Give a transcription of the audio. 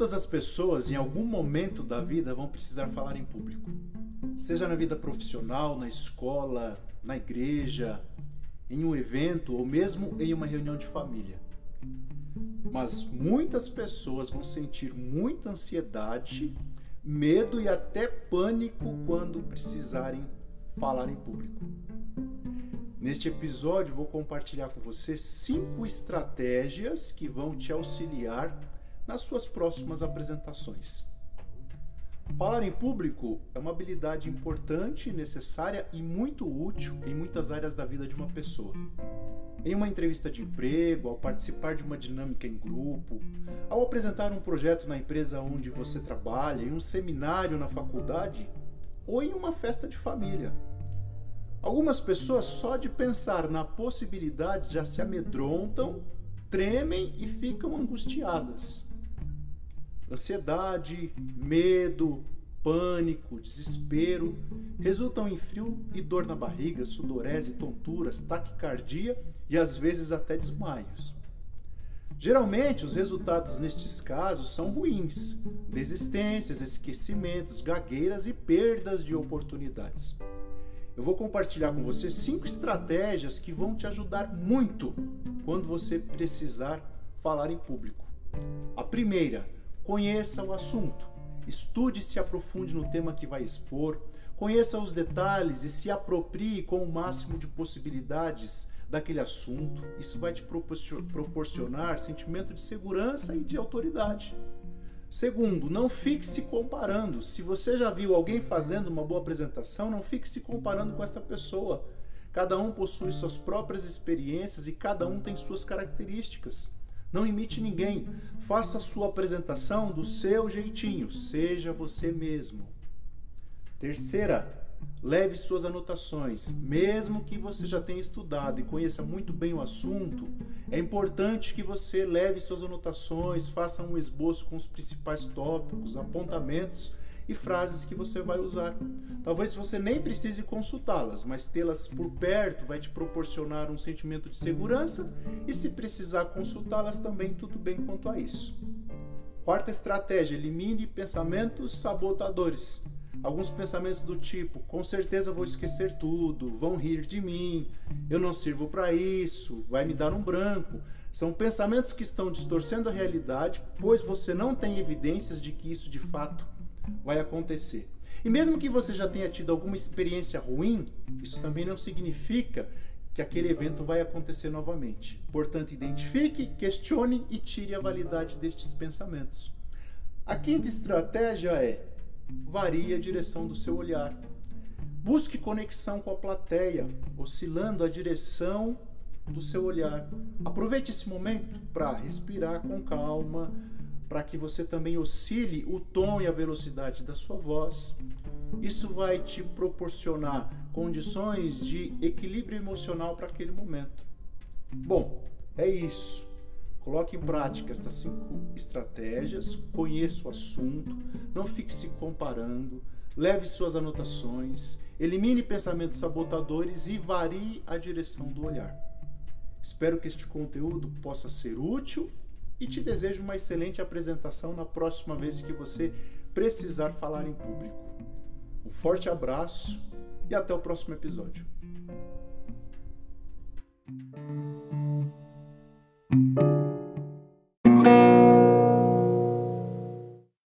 Todas as pessoas, em algum momento da vida, vão precisar falar em público. Seja na vida profissional, na escola, na igreja, em um evento ou mesmo em uma reunião de família. Mas muitas pessoas vão sentir muita ansiedade, medo e até pânico quando precisarem falar em público. Neste episódio, vou compartilhar com você cinco estratégias que vão te auxiliar nas suas próximas apresentações. Falar em público é uma habilidade importante, necessária e muito útil em muitas áreas da vida de uma pessoa. Em uma entrevista de emprego, ao participar de uma dinâmica em grupo, ao apresentar um projeto na empresa onde você trabalha, em um seminário na faculdade ou em uma festa de família. Algumas pessoas, só de pensar na possibilidade, já se amedrontam, tremem e ficam angustiadas. Ansiedade, medo, pânico, desespero resultam em frio e dor na barriga, sudorese, tonturas, taquicardia e às vezes até desmaios. Geralmente, os resultados nestes casos são ruins: desistências, esquecimentos, gagueiras e perdas de oportunidades. Eu vou compartilhar com você cinco estratégias que vão te ajudar muito quando você precisar falar em público. A primeira, Conheça o assunto, estude e se aprofunde no tema que vai expor, conheça os detalhes e se aproprie com o máximo de possibilidades daquele assunto. Isso vai te proporcionar sentimento de segurança e de autoridade. Segundo, não fique se comparando. Se você já viu alguém fazendo uma boa apresentação, não fique se comparando com esta pessoa. Cada um possui suas próprias experiências e cada um tem suas características. Não imite ninguém. Faça a sua apresentação do seu jeitinho. Seja você mesmo. Terceira, leve suas anotações. Mesmo que você já tenha estudado e conheça muito bem o assunto, é importante que você leve suas anotações, faça um esboço com os principais tópicos, apontamentos e frases que você vai usar. Talvez você nem precise consultá-las, mas tê-las por perto vai te proporcionar um sentimento de segurança e se precisar consultá-las também tudo bem quanto a isso. Quarta estratégia: elimine pensamentos sabotadores. Alguns pensamentos do tipo: com certeza vou esquecer tudo, vão rir de mim, eu não sirvo para isso, vai me dar um branco. São pensamentos que estão distorcendo a realidade, pois você não tem evidências de que isso de fato vai acontecer. E mesmo que você já tenha tido alguma experiência ruim, isso também não significa que aquele evento vai acontecer novamente. Portanto, identifique, questione e tire a validade destes pensamentos. A quinta estratégia é varie a direção do seu olhar. Busque conexão com a plateia, oscilando a direção do seu olhar. Aproveite esse momento para respirar com calma, para que você também oscile o tom e a velocidade da sua voz. Isso vai te proporcionar condições de equilíbrio emocional para aquele momento. Bom, é isso. Coloque em prática estas cinco estratégias, conheça o assunto, não fique se comparando, leve suas anotações, elimine pensamentos sabotadores e varie a direção do olhar. Espero que este conteúdo possa ser útil e te desejo uma excelente apresentação na próxima vez que você precisar falar em público. Um forte abraço e até o próximo episódio.